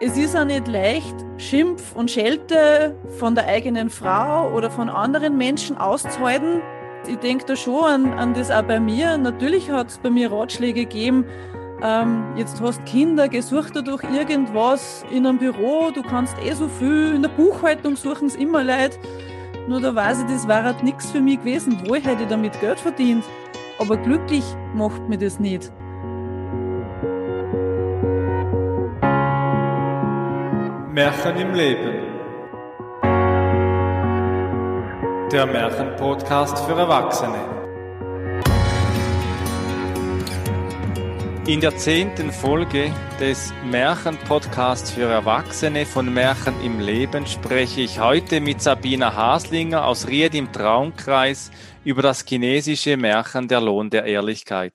es ist auch nicht leicht, Schimpf und Schelte von der eigenen Frau oder von anderen Menschen auszuhalten. Ich denke da schon an, an das auch bei mir. Natürlich hat es bei mir Ratschläge gegeben. Ähm, jetzt hast Kinder, gesucht dadurch irgendwas in einem Büro, du kannst eh so viel, in der Buchhaltung suchen es immer Leute. Nur da weiß ich, das war halt nichts für mich gewesen. Wohl hätte ich damit Geld verdient. Aber glücklich macht mir das nicht. Märchen im Leben. Der Märchenpodcast für Erwachsene. In der zehnten Folge des Märchenpodcasts für Erwachsene von Märchen im Leben spreche ich heute mit Sabina Haslinger aus Ried im Traumkreis über das chinesische Märchen Der Lohn der Ehrlichkeit.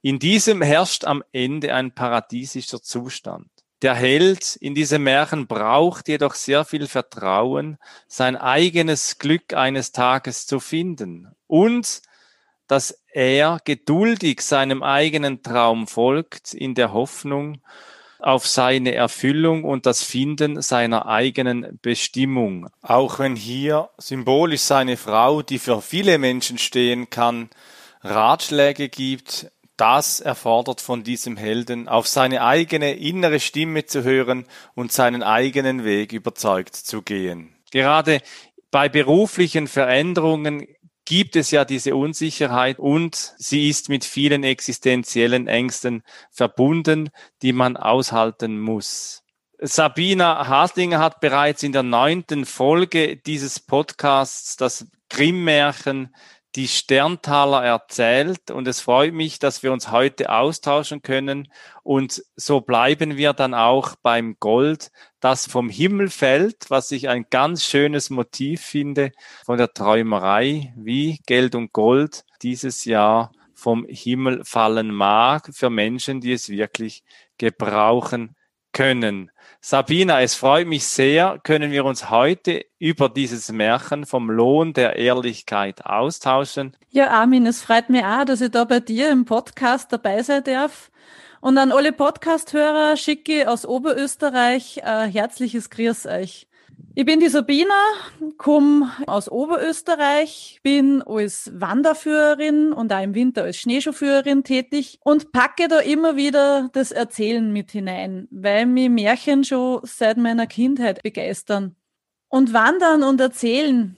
In diesem herrscht am Ende ein paradiesischer Zustand. Der Held in diesem Märchen braucht jedoch sehr viel Vertrauen, sein eigenes Glück eines Tages zu finden und dass er geduldig seinem eigenen Traum folgt in der Hoffnung auf seine Erfüllung und das Finden seiner eigenen Bestimmung. Auch wenn hier symbolisch seine Frau, die für viele Menschen stehen kann, Ratschläge gibt, das erfordert von diesem Helden, auf seine eigene innere Stimme zu hören und seinen eigenen Weg überzeugt zu gehen. Gerade bei beruflichen Veränderungen gibt es ja diese Unsicherheit und sie ist mit vielen existenziellen Ängsten verbunden, die man aushalten muss. Sabina Haslinger hat bereits in der neunten Folge dieses Podcasts das Grimm-Märchen die Sterntaler erzählt und es freut mich, dass wir uns heute austauschen können und so bleiben wir dann auch beim Gold, das vom Himmel fällt, was ich ein ganz schönes Motiv finde von der Träumerei, wie Geld und Gold dieses Jahr vom Himmel fallen mag für Menschen, die es wirklich gebrauchen können. Sabina, es freut mich sehr, können wir uns heute über dieses Märchen vom Lohn der Ehrlichkeit austauschen. Ja, Armin, es freut mich auch, dass ich da bei dir im Podcast dabei sein darf. Und an alle Podcast-Hörer schicke aus Oberösterreich ein herzliches Grüß euch. Ich bin die Sabina, komme aus Oberösterreich, bin als Wanderführerin und auch im Winter als Schneeschuhführerin tätig und packe da immer wieder das Erzählen mit hinein, weil mich Märchen schon seit meiner Kindheit begeistern. Und Wandern und Erzählen,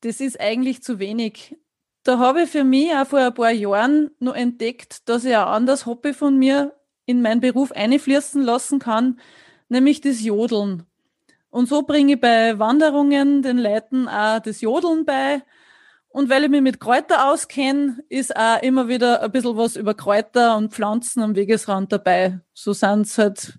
das ist eigentlich zu wenig. Da habe ich für mich auch vor ein paar Jahren nur entdeckt, dass ich ein anderes Hobby von mir in meinen Beruf einfließen lassen kann, nämlich das Jodeln. Und so bringe ich bei Wanderungen den Leuten auch das Jodeln bei. Und weil ich mich mit Kräuter auskenne, ist auch immer wieder ein bisschen was über Kräuter und Pflanzen am Wegesrand dabei. So sind es halt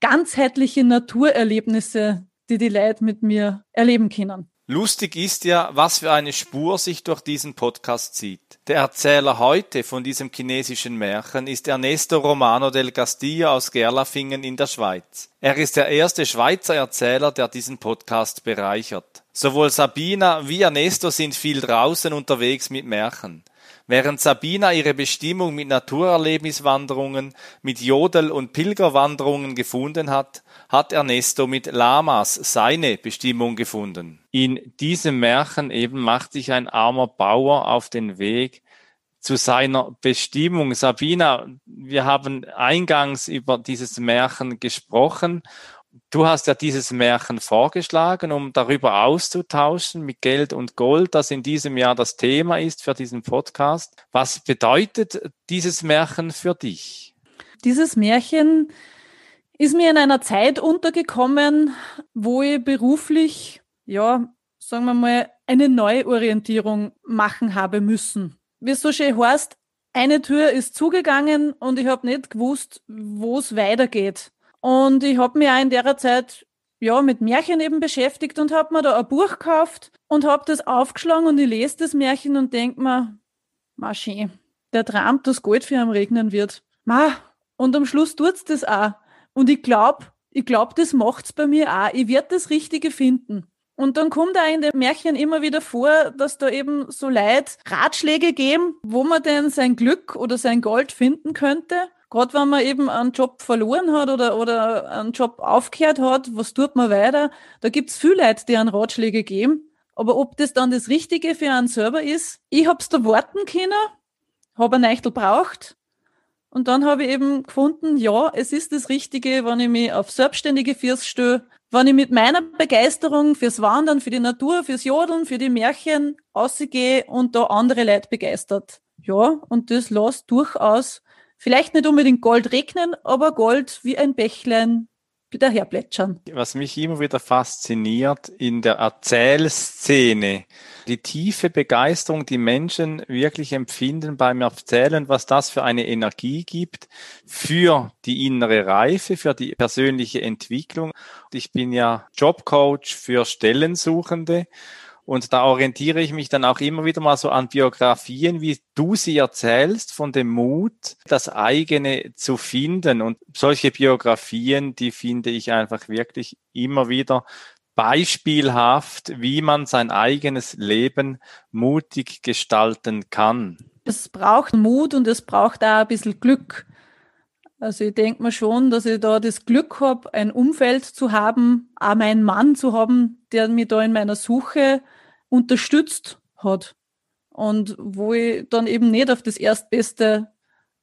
ganzheitliche Naturerlebnisse, die die Leute mit mir erleben können. Lustig ist ja, was für eine Spur sich durch diesen Podcast zieht. Der Erzähler heute von diesem chinesischen Märchen ist Ernesto Romano del Castillo aus Gerlafingen in der Schweiz. Er ist der erste Schweizer Erzähler, der diesen Podcast bereichert. Sowohl Sabina wie Ernesto sind viel draußen unterwegs mit Märchen. Während Sabina ihre Bestimmung mit Naturerlebniswanderungen, mit Jodel- und Pilgerwanderungen gefunden hat, hat Ernesto mit Lamas seine Bestimmung gefunden. In diesem Märchen eben macht sich ein armer Bauer auf den Weg zu seiner Bestimmung. Sabina, wir haben eingangs über dieses Märchen gesprochen Du hast ja dieses Märchen vorgeschlagen, um darüber auszutauschen mit Geld und Gold, das in diesem Jahr das Thema ist für diesen Podcast. Was bedeutet dieses Märchen für dich? Dieses Märchen ist mir in einer Zeit untergekommen, wo ich beruflich, ja, sagen wir mal, eine Neuorientierung machen habe müssen. Wie es so schön heißt, eine Tür ist zugegangen und ich habe nicht gewusst, wo es weitergeht. Und ich habe mich auch in der Zeit ja mit Märchen eben beschäftigt und habe mir da ein Buch gekauft und habe das aufgeschlagen und ich lese das Märchen und denk mir, ma schön, der Traum, dass Gold für ihn regnen wird. Ma, und am Schluss tut's das auch. Und ich glaube, ich glaube, das macht's bei mir auch. Ich werde das Richtige finden. Und dann kommt da in dem Märchen immer wieder vor, dass da eben so Leute Ratschläge geben, wo man denn sein Glück oder sein Gold finden könnte. Gerade wenn man eben einen Job verloren hat oder, oder einen Job aufgehört hat, was tut man weiter? Da gibt's viele Leute, die einen Ratschläge geben. Aber ob das dann das Richtige für einen selber ist, ich hab's da warten können, habe ein Eichtel braucht. Und dann habe ich eben gefunden, ja, es ist das Richtige, wenn ich mich auf selbstständige Füße stelle, wenn ich mit meiner Begeisterung fürs Wandern, für die Natur, fürs Jodeln, für die Märchen ausgehe und da andere Leute begeistert. Ja, und das lässt durchaus vielleicht nicht unbedingt Gold regnen, aber Gold wie ein Bächlein daherplätschern. Was mich immer wieder fasziniert in der Erzählszene, die tiefe Begeisterung, die Menschen wirklich empfinden beim Erzählen, was das für eine Energie gibt für die innere Reife, für die persönliche Entwicklung. Ich bin ja Jobcoach für Stellensuchende und da orientiere ich mich dann auch immer wieder mal so an Biografien, wie du sie erzählst, von dem Mut, das eigene zu finden. Und solche Biografien, die finde ich einfach wirklich immer wieder beispielhaft, wie man sein eigenes Leben mutig gestalten kann. Es braucht Mut und es braucht auch ein bisschen Glück. Also ich denke mir schon, dass ich da das Glück habe, ein Umfeld zu haben, auch meinen Mann zu haben, der mir da in meiner Suche unterstützt hat. Und wo ich dann eben nicht auf das erstbeste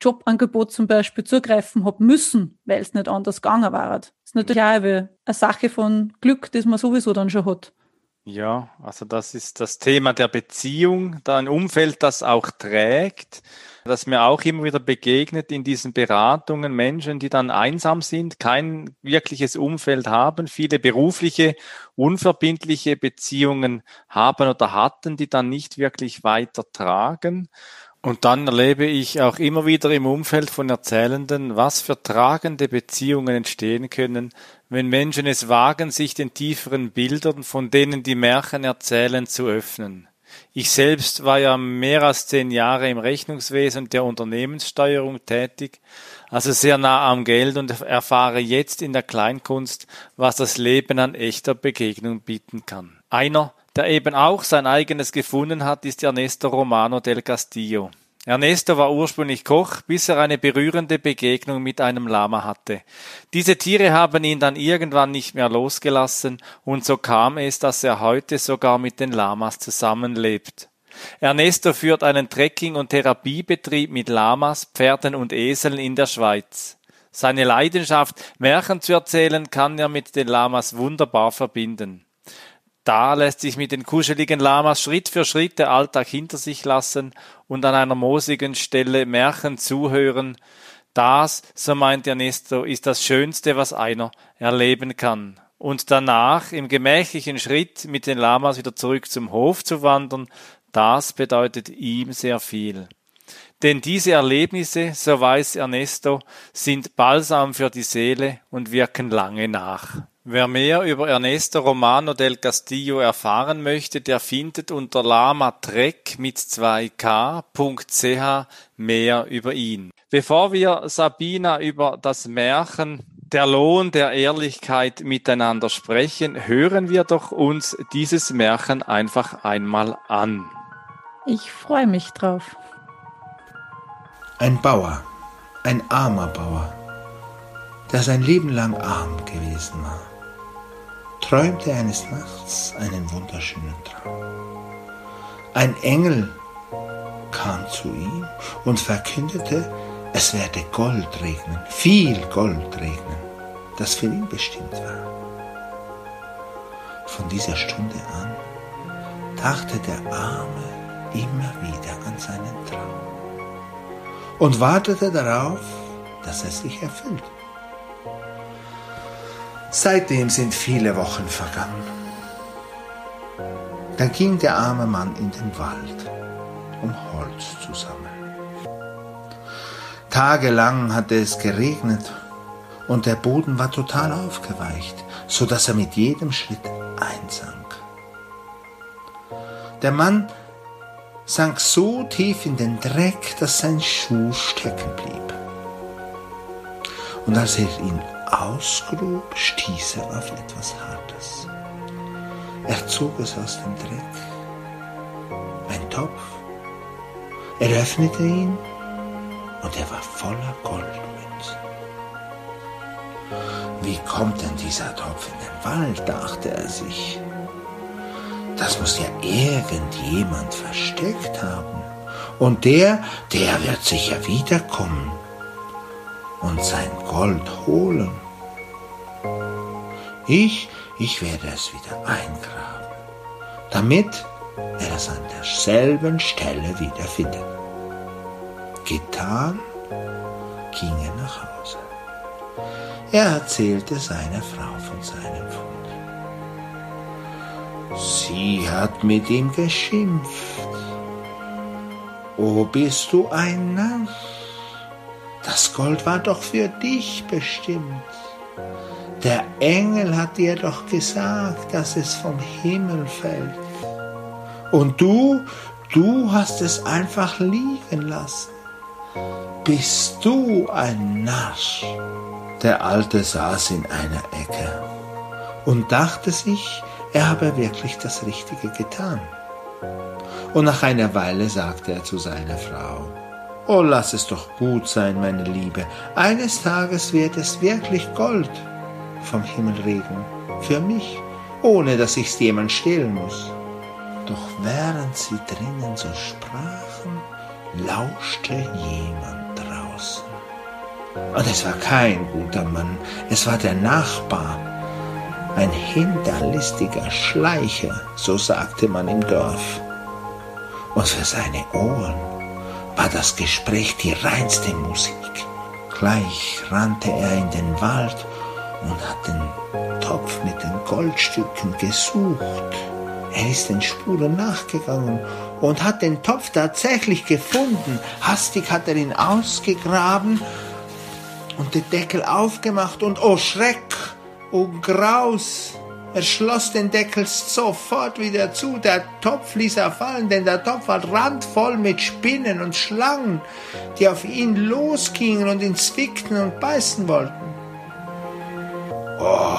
Jobangebot zum Beispiel zugreifen habe müssen, weil es nicht anders gegangen war. Das ist natürlich auch eine Sache von Glück, das man sowieso dann schon hat. Ja, also das ist das Thema der Beziehung, da ein Umfeld, das auch trägt dass mir auch immer wieder begegnet in diesen Beratungen Menschen, die dann einsam sind, kein wirkliches Umfeld haben, viele berufliche, unverbindliche Beziehungen haben oder hatten, die dann nicht wirklich weiter tragen. Und dann erlebe ich auch immer wieder im Umfeld von Erzählenden, was für tragende Beziehungen entstehen können, wenn Menschen es wagen, sich den tieferen Bildern, von denen die Märchen erzählen, zu öffnen. Ich selbst war ja mehr als zehn Jahre im Rechnungswesen der Unternehmenssteuerung tätig, also sehr nah am Geld und erfahre jetzt in der Kleinkunst, was das Leben an echter Begegnung bieten kann. Einer, der eben auch sein eigenes gefunden hat, ist Ernesto Romano del Castillo. Ernesto war ursprünglich Koch, bis er eine berührende Begegnung mit einem Lama hatte. Diese Tiere haben ihn dann irgendwann nicht mehr losgelassen, und so kam es, dass er heute sogar mit den Lamas zusammenlebt. Ernesto führt einen Trekking- und Therapiebetrieb mit Lamas, Pferden und Eseln in der Schweiz. Seine Leidenschaft, Märchen zu erzählen, kann er mit den Lamas wunderbar verbinden. Da lässt sich mit den kuscheligen Lamas Schritt für Schritt der Alltag hinter sich lassen und an einer moosigen Stelle Märchen zuhören. Das, so meint Ernesto, ist das Schönste, was einer erleben kann. Und danach im gemächlichen Schritt mit den Lamas wieder zurück zum Hof zu wandern, das bedeutet ihm sehr viel. Denn diese Erlebnisse, so weiß Ernesto, sind Balsam für die Seele und wirken lange nach. Wer mehr über Ernesto Romano del Castillo erfahren möchte, der findet unter lamatrek mit 2k.ch mehr über ihn. Bevor wir Sabina über das Märchen der Lohn der Ehrlichkeit miteinander sprechen, hören wir doch uns dieses Märchen einfach einmal an. Ich freue mich drauf. Ein Bauer, ein armer Bauer, der sein Leben lang arm gewesen war träumte eines Nachts einen wunderschönen Traum. Ein Engel kam zu ihm und verkündete, es werde Gold regnen, viel Gold regnen, das für ihn bestimmt war. Von dieser Stunde an dachte der Arme immer wieder an seinen Traum und wartete darauf, dass er sich erfüllt. Seitdem sind viele Wochen vergangen. Da ging der arme Mann in den Wald, um Holz zu sammeln. Tagelang hatte es geregnet und der Boden war total aufgeweicht, so dass er mit jedem Schritt einsank. Der Mann sank so tief in den Dreck, dass sein Schuh stecken blieb. Und als er ihn ausgrub, stieß er auf etwas Hartes. Er zog es aus dem Dreck. Ein Topf. Er öffnete ihn und er war voller Goldmünzen. Wie kommt denn dieser Topf in den Wald, dachte er sich. Das muss ja irgendjemand versteckt haben. Und der, der wird sicher wiederkommen und sein Gold holen. Ich, ich werde es wieder eingraben, damit er es an derselben Stelle wieder findet. Getan, ging er nach Hause. Er erzählte seiner Frau von seinem Fund. Sie hat mit ihm geschimpft. Oh, bist du ein Narr? Das Gold war doch für dich bestimmt. Der Engel hat dir doch gesagt, dass es vom Himmel fällt. Und du, du hast es einfach liegen lassen. Bist du ein Narr? Der Alte saß in einer Ecke und dachte sich, er habe wirklich das Richtige getan. Und nach einer Weile sagte er zu seiner Frau, Oh, lass es doch gut sein, meine Liebe. Eines Tages wird es wirklich Gold vom Himmel regnen. Für mich, ohne dass ich's jemand stehlen muss. Doch während sie drinnen so sprachen, lauschte jemand draußen. Und es war kein guter Mann, es war der Nachbar. Ein hinterlistiger Schleicher, so sagte man im Dorf. Und für seine Ohren war das Gespräch die reinste Musik. Gleich rannte er in den Wald und hat den Topf mit den Goldstücken gesucht. Er ist den Spuren nachgegangen und hat den Topf tatsächlich gefunden. Hastig hat er ihn ausgegraben und den Deckel aufgemacht und oh Schreck, oh Graus, er schloss den Deckel sofort wieder zu. Der Topf ließ er fallen, denn der Topf war randvoll mit Spinnen und Schlangen, die auf ihn losgingen und ihn zwickten und beißen wollten. Oh,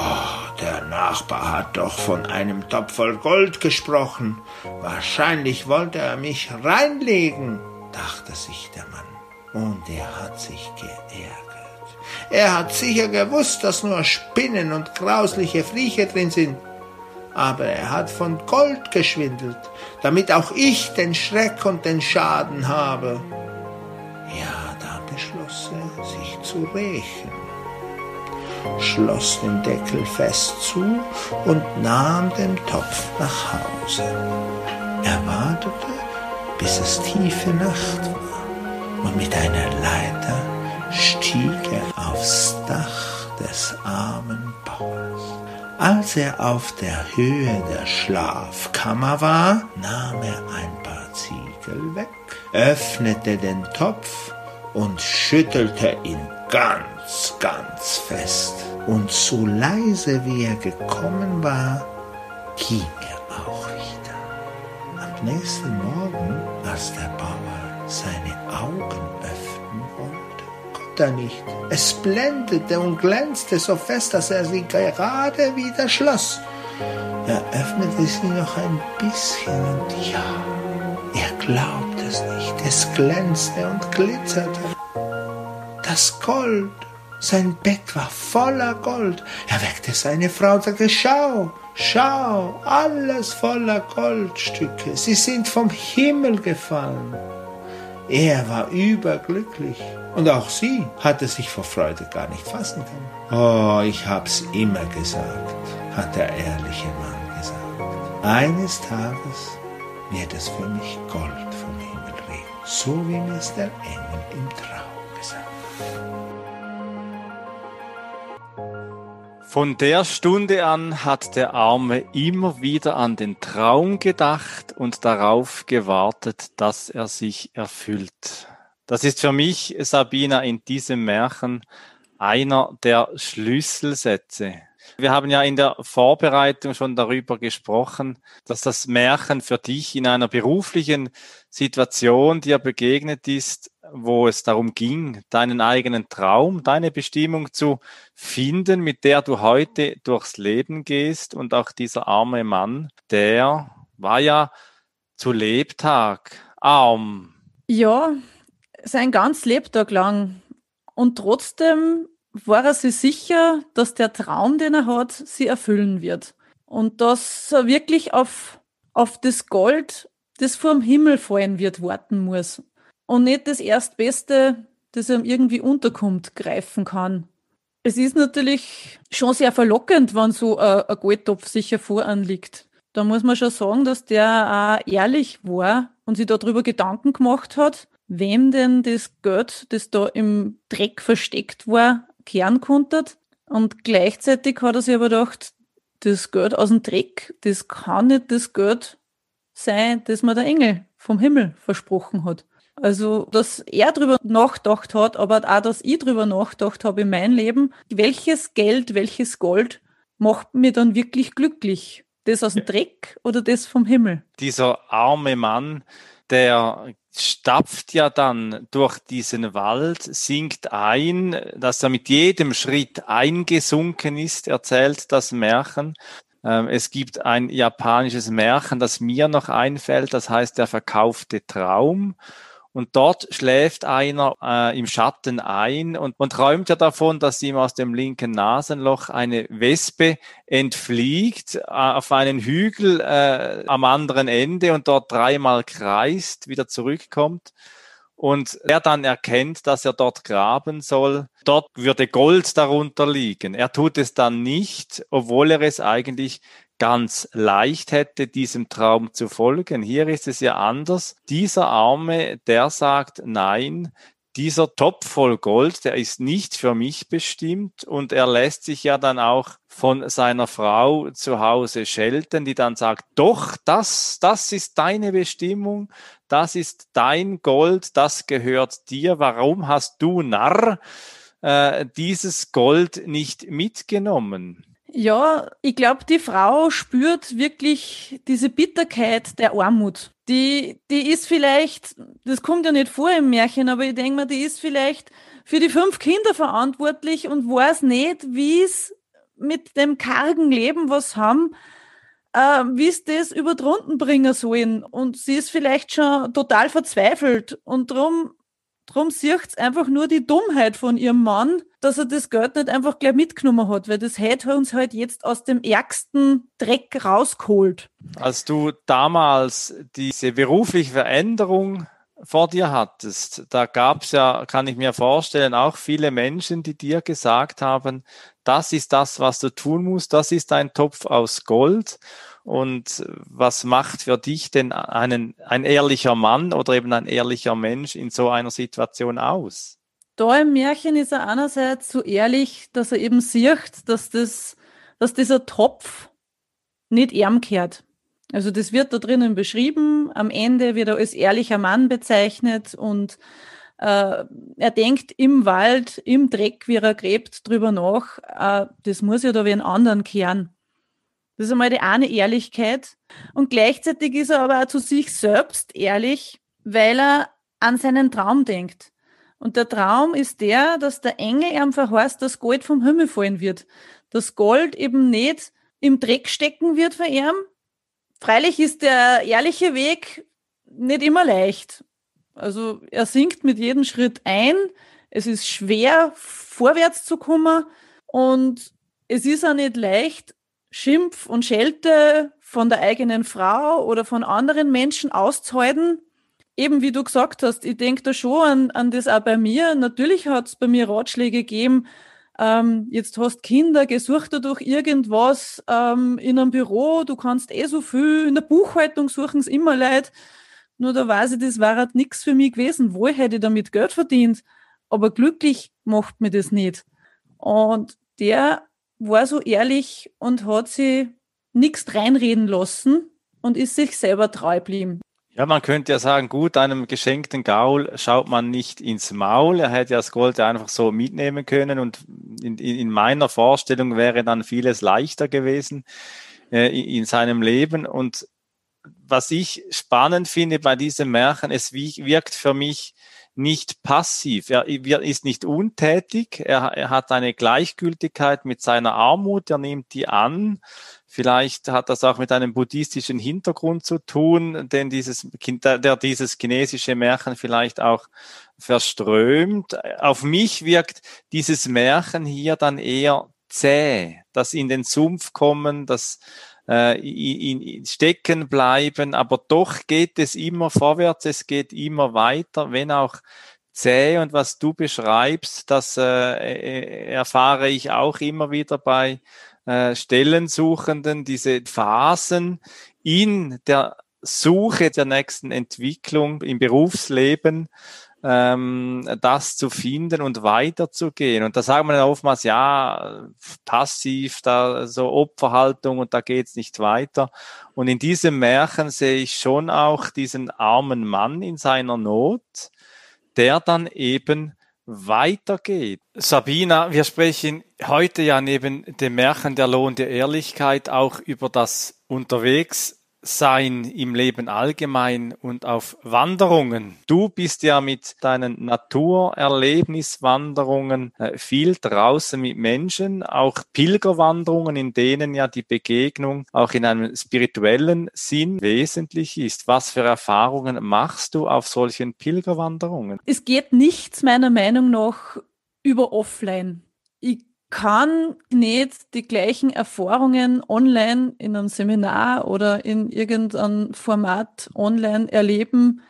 der Nachbar hat doch von einem Topf voll Gold gesprochen. Wahrscheinlich wollte er mich reinlegen, dachte sich der Mann. Und er hat sich geärgert. Er hat sicher gewusst, dass nur Spinnen und grausliche Viecher drin sind. Aber er hat von Gold geschwindelt, damit auch ich den Schreck und den Schaden habe. Ja, da beschloss er, sich zu rächen, schloss den Deckel fest zu und nahm den Topf nach Hause. Er wartete, bis es tiefe Nacht war und mit einer Leiter stieg er aufs Dach des armen Bauers. Als er auf der Höhe der Schlafkammer war, nahm er ein paar Ziegel weg, öffnete den Topf und schüttelte ihn ganz, ganz fest. Und so leise wie er gekommen war, ging er auch wieder. Am nächsten Morgen, als der Bauer seine Augen er nicht. Es blendete und glänzte so fest, dass er sie gerade wieder schloss. Er öffnete sie noch ein bisschen und ja, er glaubte es nicht. Es glänzte und glitzerte. Das Gold, sein Bett war voller Gold. Er weckte seine Frau und sagte, schau, schau, alles voller Goldstücke. Sie sind vom Himmel gefallen. Er war überglücklich. Und auch sie hatte sich vor Freude gar nicht fassen können. Oh, ich hab's immer gesagt, hat der ehrliche Mann gesagt. Eines Tages wird es für mich Gold vom Himmel regnen, so wie mir's der Engel im Traum. Von der Stunde an hat der Arme immer wieder an den Traum gedacht und darauf gewartet, dass er sich erfüllt. Das ist für mich, Sabina, in diesem Märchen einer der Schlüsselsätze. Wir haben ja in der Vorbereitung schon darüber gesprochen, dass das Märchen für dich in einer beruflichen Situation dir begegnet ist, wo es darum ging, deinen eigenen Traum, deine Bestimmung zu finden, mit der du heute durchs Leben gehst. Und auch dieser arme Mann, der war ja zu Lebtag arm. Ja, sein ganz Lebtag lang. Und trotzdem war er sich sicher, dass der Traum, den er hat, sie erfüllen wird. Und dass er wirklich auf, auf das Gold, das vom Himmel fallen wird, warten muss. Und nicht das Erstbeste, das ihm irgendwie unterkommt, greifen kann. Es ist natürlich schon sehr verlockend, wenn so ein, ein Goldtopf sicher voranliegt. Da muss man schon sagen, dass der auch ehrlich war und sich darüber Gedanken gemacht hat, wem denn das Geld, das da im Dreck versteckt war, kehren konnte. Und gleichzeitig hat er sich aber gedacht, das Geld aus dem Dreck, das kann nicht das Geld sein, das mir der Engel vom Himmel versprochen hat. Also, dass er drüber nachgedacht hat, aber auch, dass ich drüber nachgedacht habe in meinem Leben, welches Geld, welches Gold macht mir dann wirklich glücklich? Das aus dem Dreck oder das vom Himmel? Dieser arme Mann, der stapft ja dann durch diesen Wald, sinkt ein, dass er mit jedem Schritt eingesunken ist, erzählt das Märchen. Ähm, es gibt ein japanisches Märchen, das mir noch einfällt, das heißt der verkaufte Traum. Und dort schläft einer äh, im Schatten ein und man träumt ja davon, dass ihm aus dem linken Nasenloch eine Wespe entfliegt äh, auf einen Hügel äh, am anderen Ende und dort dreimal kreist, wieder zurückkommt und er dann erkennt, dass er dort graben soll, dort würde Gold darunter liegen. Er tut es dann nicht, obwohl er es eigentlich ganz leicht hätte, diesem Traum zu folgen. Hier ist es ja anders. Dieser Arme, der sagt, nein, dieser Topf voll Gold, der ist nicht für mich bestimmt und er lässt sich ja dann auch von seiner Frau zu Hause schelten, die dann sagt, doch, das, das ist deine Bestimmung, das ist dein Gold, das gehört dir, warum hast du Narr äh, dieses Gold nicht mitgenommen? Ja, ich glaube, die Frau spürt wirklich diese Bitterkeit der Armut. Die, die ist vielleicht, das kommt ja nicht vor im Märchen, aber ich denke mal, die ist vielleicht für die fünf Kinder verantwortlich und weiß nicht, wie es mit dem kargen Leben was haben, äh, wie es das über drunten bringen sollen. Und sie ist vielleicht schon total verzweifelt und darum Drum sieht einfach nur die Dummheit von ihrem Mann, dass er das Geld nicht einfach gleich mitgenommen hat, weil das hätte uns halt jetzt aus dem ärgsten Dreck rausgeholt. Als du damals diese berufliche Veränderung vor dir hattest, da gab es ja, kann ich mir vorstellen, auch viele Menschen, die dir gesagt haben, das ist das, was du tun musst, das ist ein Topf aus Gold. Und was macht für dich denn einen, ein ehrlicher Mann oder eben ein ehrlicher Mensch in so einer Situation aus? Da im Märchen ist er einerseits so ehrlich, dass er eben sieht, dass, das, dass dieser Topf nicht ärm kehrt. Also das wird da drinnen beschrieben. Am Ende wird er als ehrlicher Mann bezeichnet und äh, er denkt im Wald, im Dreck, wie er gräbt, drüber nach, äh, das muss ja da wie einen anderen kehren. Das ist einmal die eine Ehrlichkeit. Und gleichzeitig ist er aber auch zu sich selbst ehrlich, weil er an seinen Traum denkt. Und der Traum ist der, dass der Engel ihm verheißt, dass Gold vom Himmel fallen wird. Dass Gold eben nicht im Dreck stecken wird für ihn. Freilich ist der ehrliche Weg nicht immer leicht. Also er sinkt mit jedem Schritt ein. Es ist schwer, vorwärts zu kommen. Und es ist auch nicht leicht, Schimpf und Schelte von der eigenen Frau oder von anderen Menschen auszuhalten. Eben wie du gesagt hast, ich denke da schon an, an das auch bei mir. Natürlich hat es bei mir Ratschläge gegeben, ähm, jetzt hast Kinder, gesucht dadurch irgendwas ähm, in einem Büro, du kannst eh so viel, in der Buchhaltung suchen es immer leid. Nur da weiß ich, das war halt nichts für mich gewesen. Wohl hätte ich damit Geld verdient, aber glücklich macht mir das nicht. Und der war so ehrlich und hat sie nichts reinreden lassen und ist sich selber treu geblieben. Ja, man könnte ja sagen, gut, einem geschenkten Gaul schaut man nicht ins Maul. Er hätte ja das Gold einfach so mitnehmen können und in, in meiner Vorstellung wäre dann vieles leichter gewesen äh, in seinem Leben. Und was ich spannend finde bei diesem Märchen, es wirkt für mich nicht passiv. Er ist nicht untätig. Er, hat eine Gleichgültigkeit mit seiner Armut. Er nimmt die an. Vielleicht hat das auch mit einem buddhistischen Hintergrund zu tun, denn dieses, der dieses chinesische Märchen vielleicht auch verströmt. Auf mich wirkt dieses Märchen hier dann eher zäh, das in den Sumpf kommen, das äh, in, in stecken bleiben, aber doch geht es immer vorwärts, es geht immer weiter, wenn auch zäh. Und was du beschreibst, das äh, äh erfahre ich auch immer wieder bei äh, Stellensuchenden, diese Phasen in der Suche der nächsten Entwicklung im Berufsleben, ähm, das zu finden und weiterzugehen. Und da sagt man oftmals, ja, passiv, da so Opferhaltung und da geht's nicht weiter. Und in diesem Märchen sehe ich schon auch diesen armen Mann in seiner Not, der dann eben weitergeht. Sabina, wir sprechen heute ja neben dem Märchen der Lohn der Ehrlichkeit auch über das Unterwegs sein im Leben allgemein und auf Wanderungen. Du bist ja mit deinen Naturerlebniswanderungen äh, viel draußen mit Menschen, auch Pilgerwanderungen, in denen ja die Begegnung auch in einem spirituellen Sinn wesentlich ist. Was für Erfahrungen machst du auf solchen Pilgerwanderungen? Es geht nichts meiner Meinung nach über offline. Ich kann nicht die gleichen Erfahrungen online in einem Seminar oder in irgendeinem Format online erleben,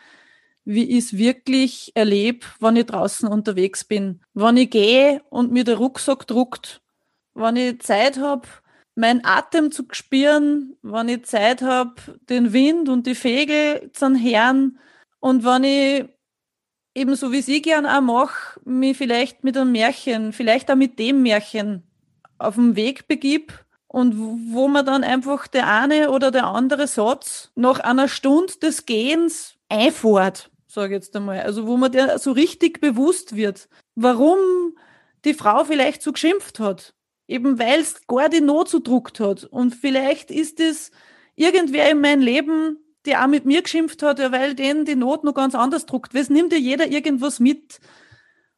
wie ich es wirklich erlebe, wenn ich draußen unterwegs bin. Wenn ich gehe und mir der Rucksack druckt, wenn ich Zeit habe, meinen Atem zu spüren, wenn ich Zeit habe, den Wind und die Vögel zu hören und wenn ich ebenso wie sie gern auch mache, mich vielleicht mit einem Märchen, vielleicht auch mit dem Märchen auf den Weg begib und wo man dann einfach der eine oder der andere Satz nach einer Stunde des Gehens einfährt, sage ich jetzt einmal. Also wo man der so richtig bewusst wird, warum die Frau vielleicht so geschimpft hat. Eben weil es gar die Not so druckt hat. Und vielleicht ist es irgendwer in meinem Leben, der auch mit mir geschimpft hat, ja, weil denen die Not noch ganz anders druckt. Es nimmt ja jeder irgendwas mit.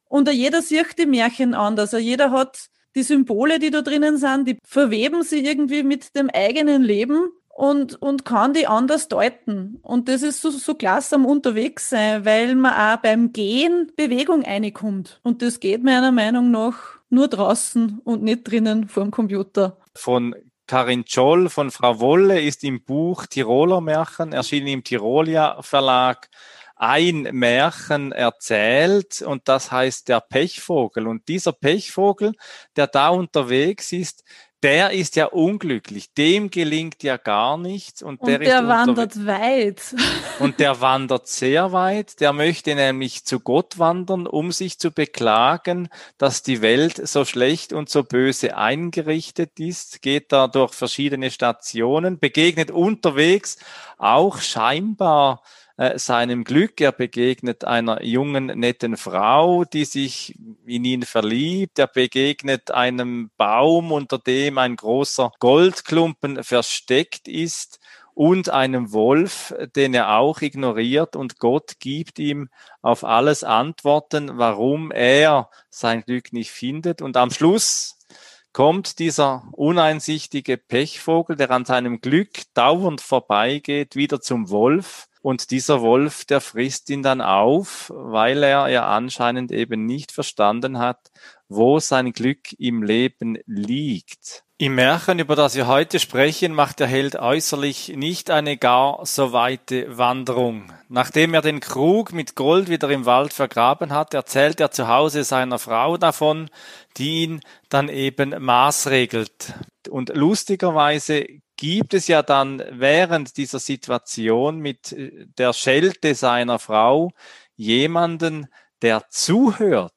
Und jeder sieht die Märchen anders. Jeder hat die Symbole, die da drinnen sind, die verweben sie irgendwie mit dem eigenen Leben und, und kann die anders deuten. Und das ist so, so klasse am Unterwegssein, weil man auch beim Gehen Bewegung reinkommt. Und das geht meiner Meinung nach nur draußen und nicht drinnen vor dem Computer. Von Karin Scholl von Frau Wolle ist im Buch Tiroler Märchen, erschienen im Tirolia Verlag, ein Märchen erzählt und das heißt der Pechvogel. Und dieser Pechvogel, der da unterwegs ist, der ist ja unglücklich, dem gelingt ja gar nichts. Und, und der, der wandert weit. Und der wandert sehr weit, der möchte nämlich zu Gott wandern, um sich zu beklagen, dass die Welt so schlecht und so böse eingerichtet ist, geht da durch verschiedene Stationen, begegnet unterwegs auch scheinbar äh, seinem Glück. Er begegnet einer jungen, netten Frau, die sich in ihn verliebt. Er begegnet einem Baum, unter dem ein großer Goldklumpen versteckt ist und einem Wolf, den er auch ignoriert und Gott gibt ihm auf alles Antworten, warum er sein Glück nicht findet. Und am Schluss kommt dieser uneinsichtige Pechvogel, der an seinem Glück dauernd vorbeigeht, wieder zum Wolf und dieser Wolf, der frisst ihn dann auf, weil er ja anscheinend eben nicht verstanden hat, wo sein Glück im Leben liegt. Im Märchen, über das wir heute sprechen, macht der Held äußerlich nicht eine gar so weite Wanderung. Nachdem er den Krug mit Gold wieder im Wald vergraben hat, erzählt er zu Hause seiner Frau davon, die ihn dann eben maßregelt. Und lustigerweise gibt es ja dann während dieser Situation mit äh, der Schelte seiner Frau jemanden, der zuhört.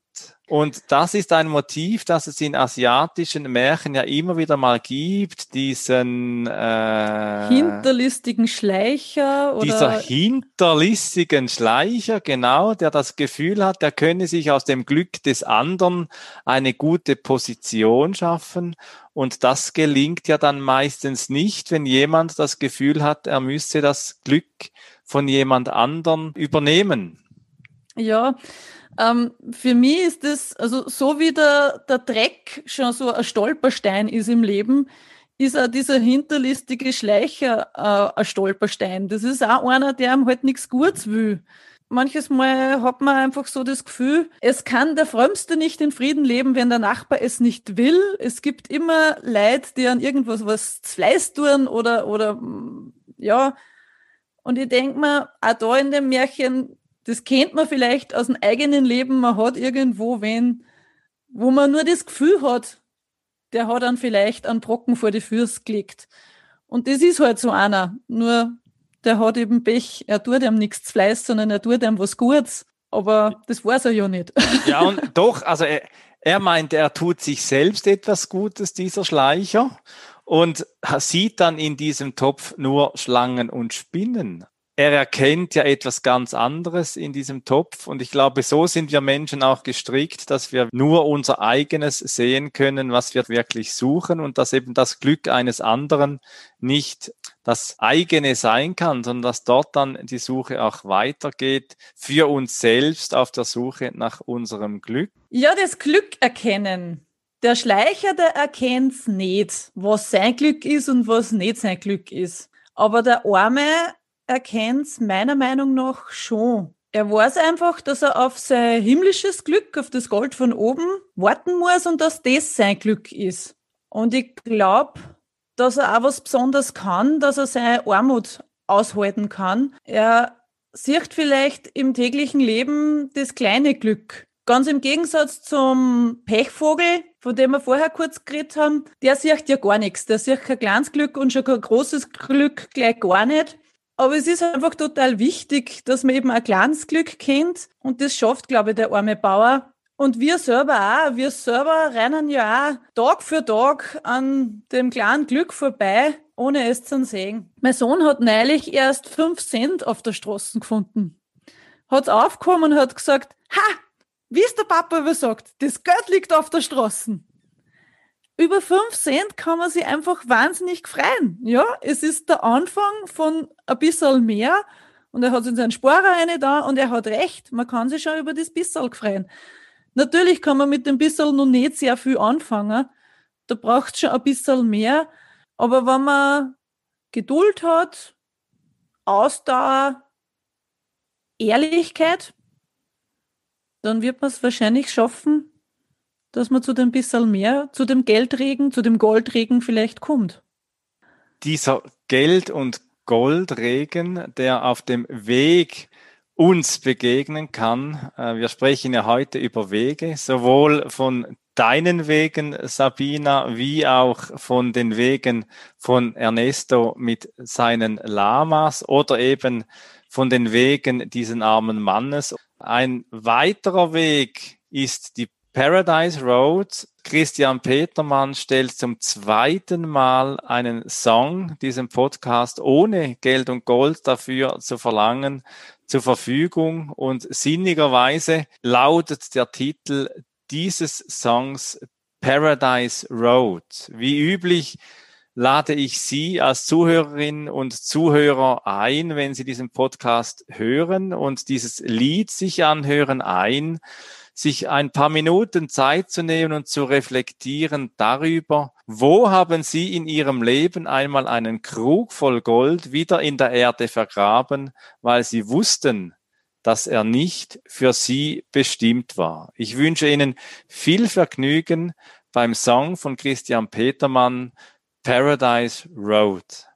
Und das ist ein Motiv, das es in asiatischen Märchen ja immer wieder mal gibt, diesen äh, hinterlistigen Schleicher oder dieser hinterlistigen Schleicher, genau, der das Gefühl hat, er könne sich aus dem Glück des anderen eine gute Position schaffen und das gelingt ja dann meistens nicht, wenn jemand das Gefühl hat, er müsse das Glück von jemand anderen übernehmen. Ja, ähm, für mich ist das, also so wie der, der Dreck schon so ein Stolperstein ist im Leben, ist auch dieser hinterlistige Schleicher äh, ein Stolperstein. Das ist auch einer, der ihm halt nichts Gutes will. manches Mal hat man einfach so das Gefühl, es kann der Frömmste nicht in Frieden leben, wenn der Nachbar es nicht will. Es gibt immer Leid, die an irgendwas was Fleiß tun oder, oder, ja. Und ich denke mir, auch da in dem Märchen, das kennt man vielleicht aus dem eigenen Leben, man hat irgendwo wen, wo man nur das Gefühl hat, der hat dann vielleicht einen Brocken vor die Füße gelegt. Und das ist halt so einer. Nur der hat eben Pech, er tut ihm nichts Fleiß, sondern er tut ihm was Gutes. Aber das weiß er ja nicht. Ja, und doch, also er, er meint, er tut sich selbst etwas Gutes, dieser Schleicher, und sieht dann in diesem Topf nur Schlangen und Spinnen er erkennt ja etwas ganz anderes in diesem Topf. Und ich glaube, so sind wir Menschen auch gestrickt, dass wir nur unser eigenes sehen können, was wir wirklich suchen und dass eben das Glück eines anderen nicht das eigene sein kann, sondern dass dort dann die Suche auch weitergeht für uns selbst auf der Suche nach unserem Glück. Ja, das Glück erkennen. Der Schleicher, der erkennt's nicht, was sein Glück ist und was nicht sein Glück ist. Aber der Arme erkennt es meiner Meinung nach schon. Er weiß einfach, dass er auf sein himmlisches Glück, auf das Gold von oben warten muss und dass das sein Glück ist. Und ich glaube, dass er auch was Besonderes kann, dass er seine Armut aushalten kann. Er sieht vielleicht im täglichen Leben das kleine Glück. Ganz im Gegensatz zum Pechvogel, von dem wir vorher kurz geredet haben, der sieht ja gar nichts. Der sieht kein kleines Glück und schon kein großes Glück gleich gar nicht. Aber es ist einfach total wichtig, dass man eben ein kleines Glück kennt. Und das schafft, glaube ich, der arme Bauer. Und wir selber auch. Wir selber rennen ja auch Tag für Tag an dem kleinen Glück vorbei, ohne es zu sehen. Mein Sohn hat neulich erst fünf Cent auf der Straße gefunden. Hat's aufgekommen und hat gesagt, ha, wie es der Papa immer sagt, das Geld liegt auf der Straße über fünf Cent kann man sich einfach wahnsinnig freuen. Ja, es ist der Anfang von ein bisschen mehr und er hat in seinen Sparer eine da und er hat recht. Man kann sich schon über das bisschen freuen. Natürlich kann man mit dem bisschen noch nicht sehr viel anfangen. Da braucht schon ein bisschen mehr. Aber wenn man Geduld hat, Ausdauer, Ehrlichkeit, dann wird man es wahrscheinlich schaffen, dass man zu dem bisschen mehr, zu dem Geldregen, zu dem Goldregen vielleicht kommt. Dieser Geld- und Goldregen, der auf dem Weg uns begegnen kann. Äh, wir sprechen ja heute über Wege, sowohl von deinen Wegen, Sabina, wie auch von den Wegen von Ernesto mit seinen Lamas oder eben von den Wegen diesen armen Mannes. Ein weiterer Weg ist die Paradise Road. Christian Petermann stellt zum zweiten Mal einen Song diesem Podcast ohne Geld und Gold dafür zu verlangen zur Verfügung und sinnigerweise lautet der Titel dieses Songs Paradise Road. Wie üblich lade ich Sie als Zuhörerin und Zuhörer ein, wenn Sie diesen Podcast hören und dieses Lied sich anhören, ein, sich ein paar Minuten Zeit zu nehmen und zu reflektieren darüber, wo haben Sie in Ihrem Leben einmal einen Krug voll Gold wieder in der Erde vergraben, weil Sie wussten, dass er nicht für Sie bestimmt war. Ich wünsche Ihnen viel Vergnügen beim Song von Christian Petermann, Paradise Road.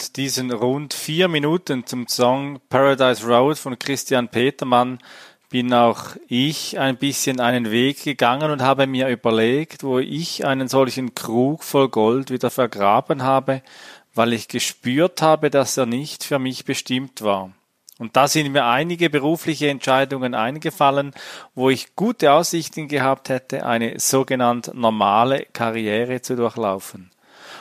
Während diesen rund vier Minuten zum Song Paradise Road von Christian Petermann bin auch ich ein bisschen einen Weg gegangen und habe mir überlegt, wo ich einen solchen Krug voll Gold wieder vergraben habe, weil ich gespürt habe, dass er nicht für mich bestimmt war. Und da sind mir einige berufliche Entscheidungen eingefallen, wo ich gute Aussichten gehabt hätte, eine sogenannte normale Karriere zu durchlaufen.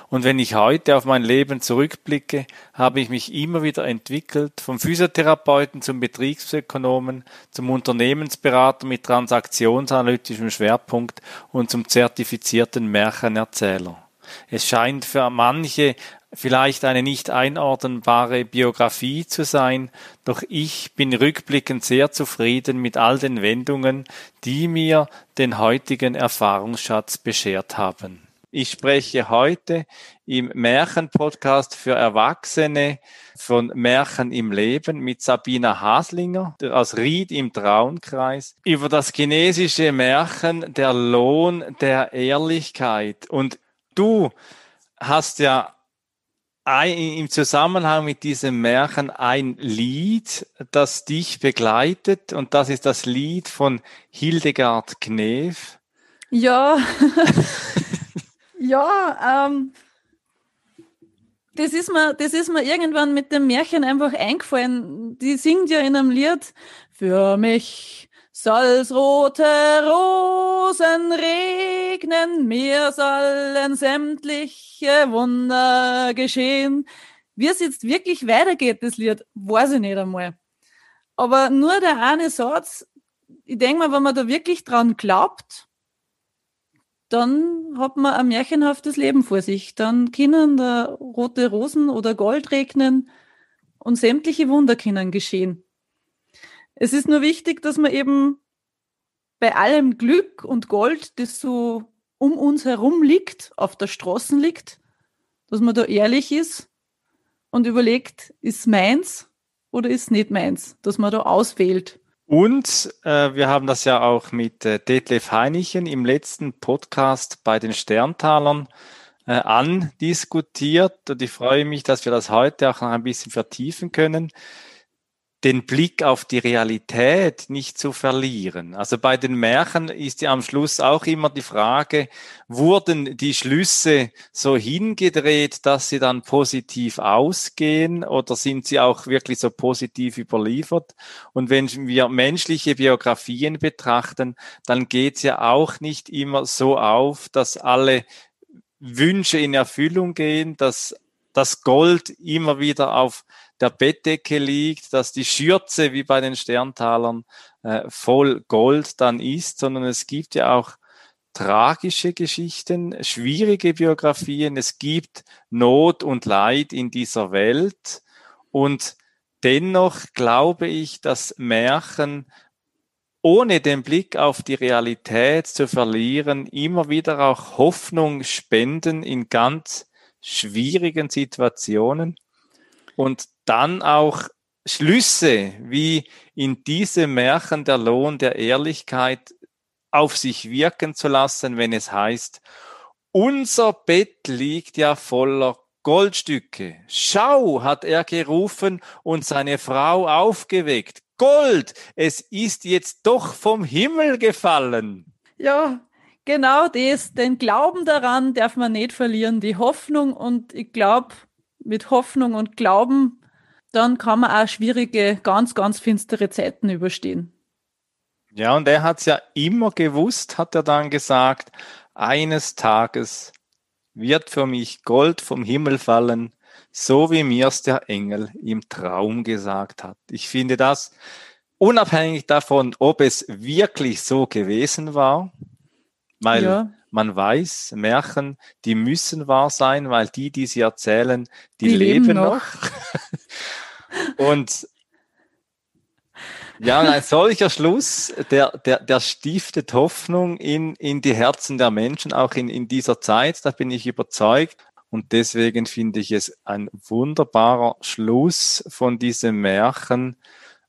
Und wenn ich heute auf mein Leben zurückblicke, habe ich mich immer wieder entwickelt, vom Physiotherapeuten zum Betriebsökonomen, zum Unternehmensberater mit transaktionsanalytischem Schwerpunkt und zum zertifizierten Märchenerzähler. Es scheint für manche vielleicht eine nicht einordnbare Biografie zu sein, doch ich bin rückblickend sehr zufrieden mit all den Wendungen, die mir den heutigen Erfahrungsschatz beschert haben. Ich spreche heute im Märchenpodcast für Erwachsene von Märchen im Leben mit Sabina Haslinger aus Ried im Traunkreis über das chinesische Märchen Der Lohn der Ehrlichkeit. Und du hast ja im Zusammenhang mit diesem Märchen ein Lied, das dich begleitet und das ist das Lied von Hildegard Knef. Ja. Ja, ähm, das ist mir, das ist mir irgendwann mit dem Märchen einfach eingefallen. Die singt ja in einem Lied, für mich soll's rote Rosen regnen, mir sollen sämtliche Wunder geschehen. Wie es jetzt wirklich weitergeht, das Lied, weiß ich nicht einmal. Aber nur der eine Satz, ich denke mal, wenn man da wirklich dran glaubt, dann hat man ein märchenhaftes Leben vor sich. Dann können da rote Rosen oder Gold regnen und sämtliche Wunder können geschehen. Es ist nur wichtig, dass man eben bei allem Glück und Gold, das so um uns herum liegt, auf der Straße liegt, dass man da ehrlich ist und überlegt, ist meins oder ist nicht meins, dass man da auswählt. Und äh, wir haben das ja auch mit äh, Detlef Heinichen im letzten Podcast bei den Sterntalern äh, andiskutiert. Und ich freue mich, dass wir das heute auch noch ein bisschen vertiefen können. Den Blick auf die Realität nicht zu verlieren. Also bei den Märchen ist ja am Schluss auch immer die Frage, wurden die Schlüsse so hingedreht, dass sie dann positiv ausgehen oder sind sie auch wirklich so positiv überliefert? Und wenn wir menschliche Biografien betrachten, dann geht es ja auch nicht immer so auf, dass alle Wünsche in Erfüllung gehen, dass das Gold immer wieder auf der Bettdecke liegt, dass die Schürze wie bei den Sterntalern äh, voll Gold dann ist, sondern es gibt ja auch tragische Geschichten, schwierige Biografien, es gibt Not und Leid in dieser Welt. Und dennoch glaube ich, dass Märchen ohne den Blick auf die Realität zu verlieren, immer wieder auch Hoffnung spenden in ganz schwierigen Situationen und dann auch Schlüsse, wie in diesem Märchen der Lohn der Ehrlichkeit auf sich wirken zu lassen, wenn es heißt, unser Bett liegt ja voller Goldstücke. Schau, hat er gerufen und seine Frau aufgeweckt. Gold, es ist jetzt doch vom Himmel gefallen. Ja, genau das. Den Glauben daran darf man nicht verlieren, die Hoffnung. Und ich glaube, mit Hoffnung und Glauben dann kann man auch schwierige, ganz, ganz finstere Zeiten überstehen. Ja, und er hat es ja immer gewusst, hat er dann gesagt, eines Tages wird für mich Gold vom Himmel fallen, so wie mir es der Engel im Traum gesagt hat. Ich finde das unabhängig davon, ob es wirklich so gewesen war, weil ja. man weiß, Märchen, die müssen wahr sein, weil die, die sie erzählen, die, die leben, leben, noch. Und ja, ein solcher Schluss, der, der, der stiftet Hoffnung in, in die Herzen der Menschen, auch in, in dieser Zeit, da bin ich überzeugt. Und deswegen finde ich es ein wunderbarer Schluss von diesem Märchen,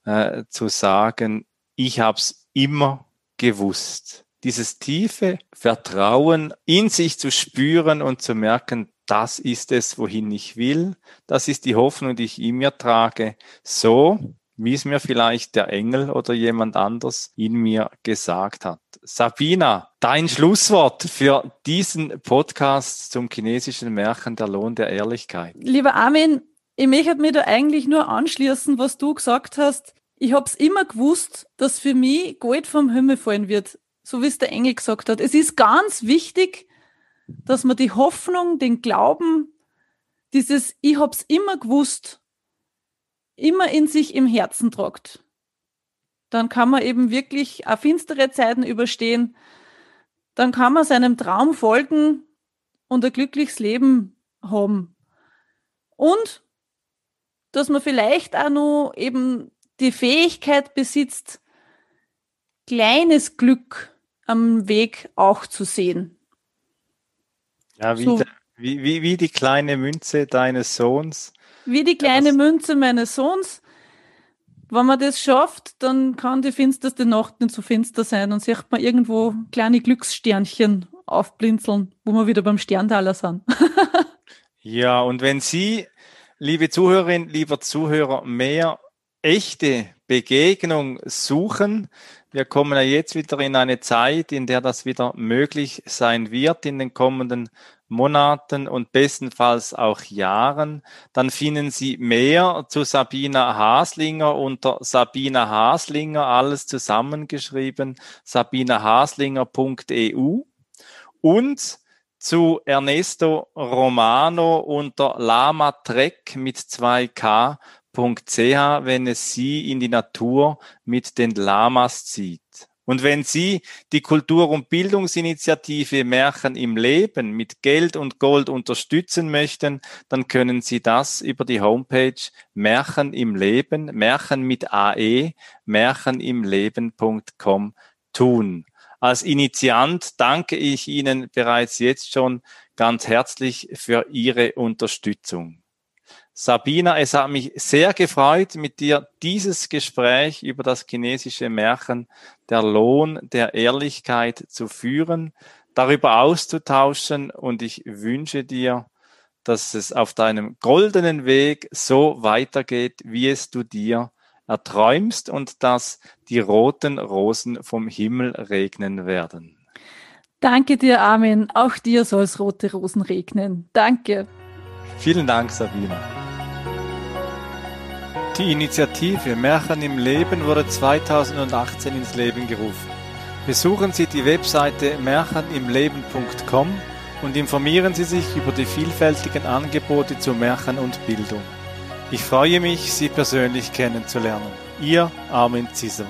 äh, zu sagen, ich habe es immer gewusst. Dieses tiefe Vertrauen in sich zu spüren und zu merken, das ist es, wohin ich will, das ist die Hoffnung, die ich in mir trage, so wie es mir vielleicht der Engel oder jemand anders in mir gesagt hat. Sabina, dein Schlusswort für diesen Podcast zum chinesischen Märchen Der Lohn der Ehrlichkeit. Lieber Armin, ich möchte mir da eigentlich nur anschließen, was du gesagt hast. Ich habe es immer gewusst, dass für mich Gold vom Himmel fallen wird, so wie es der Engel gesagt hat. Es ist ganz wichtig, dass man die Hoffnung, den Glauben, dieses Ich hab's immer gewusst, immer in sich im Herzen tragt. Dann kann man eben wirklich auch finstere Zeiten überstehen. Dann kann man seinem Traum folgen und ein glückliches Leben haben. Und dass man vielleicht auch noch eben die Fähigkeit besitzt, kleines Glück am Weg auch zu sehen. Ja, wie, so, wie, wie, wie die kleine Münze deines Sohns. Wie die kleine ja, Münze meines Sohns. Wenn man das schafft, dann kann die finsterste Nacht nicht so finster sein und sieht man irgendwo kleine Glückssternchen aufblinzeln, wo wir wieder beim Sterntaler sind. ja, und wenn Sie, liebe Zuhörerin, lieber Zuhörer, mehr echte Begegnung suchen, wir kommen ja jetzt wieder in eine Zeit, in der das wieder möglich sein wird in den kommenden Monaten und bestenfalls auch Jahren. Dann finden Sie mehr zu Sabina Haslinger unter Sabina Haslinger, alles zusammengeschrieben, sabinahaslinger.eu und zu Ernesto Romano unter Lama Trek mit 2K ch, wenn es Sie in die Natur mit den Lamas zieht. Und wenn Sie die Kultur- und Bildungsinitiative Märchen im Leben mit Geld und Gold unterstützen möchten, dann können Sie das über die Homepage Märchen im Leben, Märchen mit AE, märchenimleben.com tun. Als Initiant danke ich Ihnen bereits jetzt schon ganz herzlich für Ihre Unterstützung. Sabina, es hat mich sehr gefreut, mit dir dieses Gespräch über das chinesische Märchen der Lohn der Ehrlichkeit zu führen, darüber auszutauschen und ich wünsche dir, dass es auf deinem goldenen Weg so weitergeht, wie es du dir erträumst und dass die roten Rosen vom Himmel regnen werden. Danke dir, Armin. Auch dir soll es rote Rosen regnen. Danke. Vielen Dank, Sabine. Die Initiative Märchen im Leben wurde 2018 ins Leben gerufen. Besuchen Sie die Webseite märchenimleben.com und informieren Sie sich über die vielfältigen Angebote zu Märchen und Bildung. Ich freue mich, Sie persönlich kennenzulernen. Ihr Armin Zisser.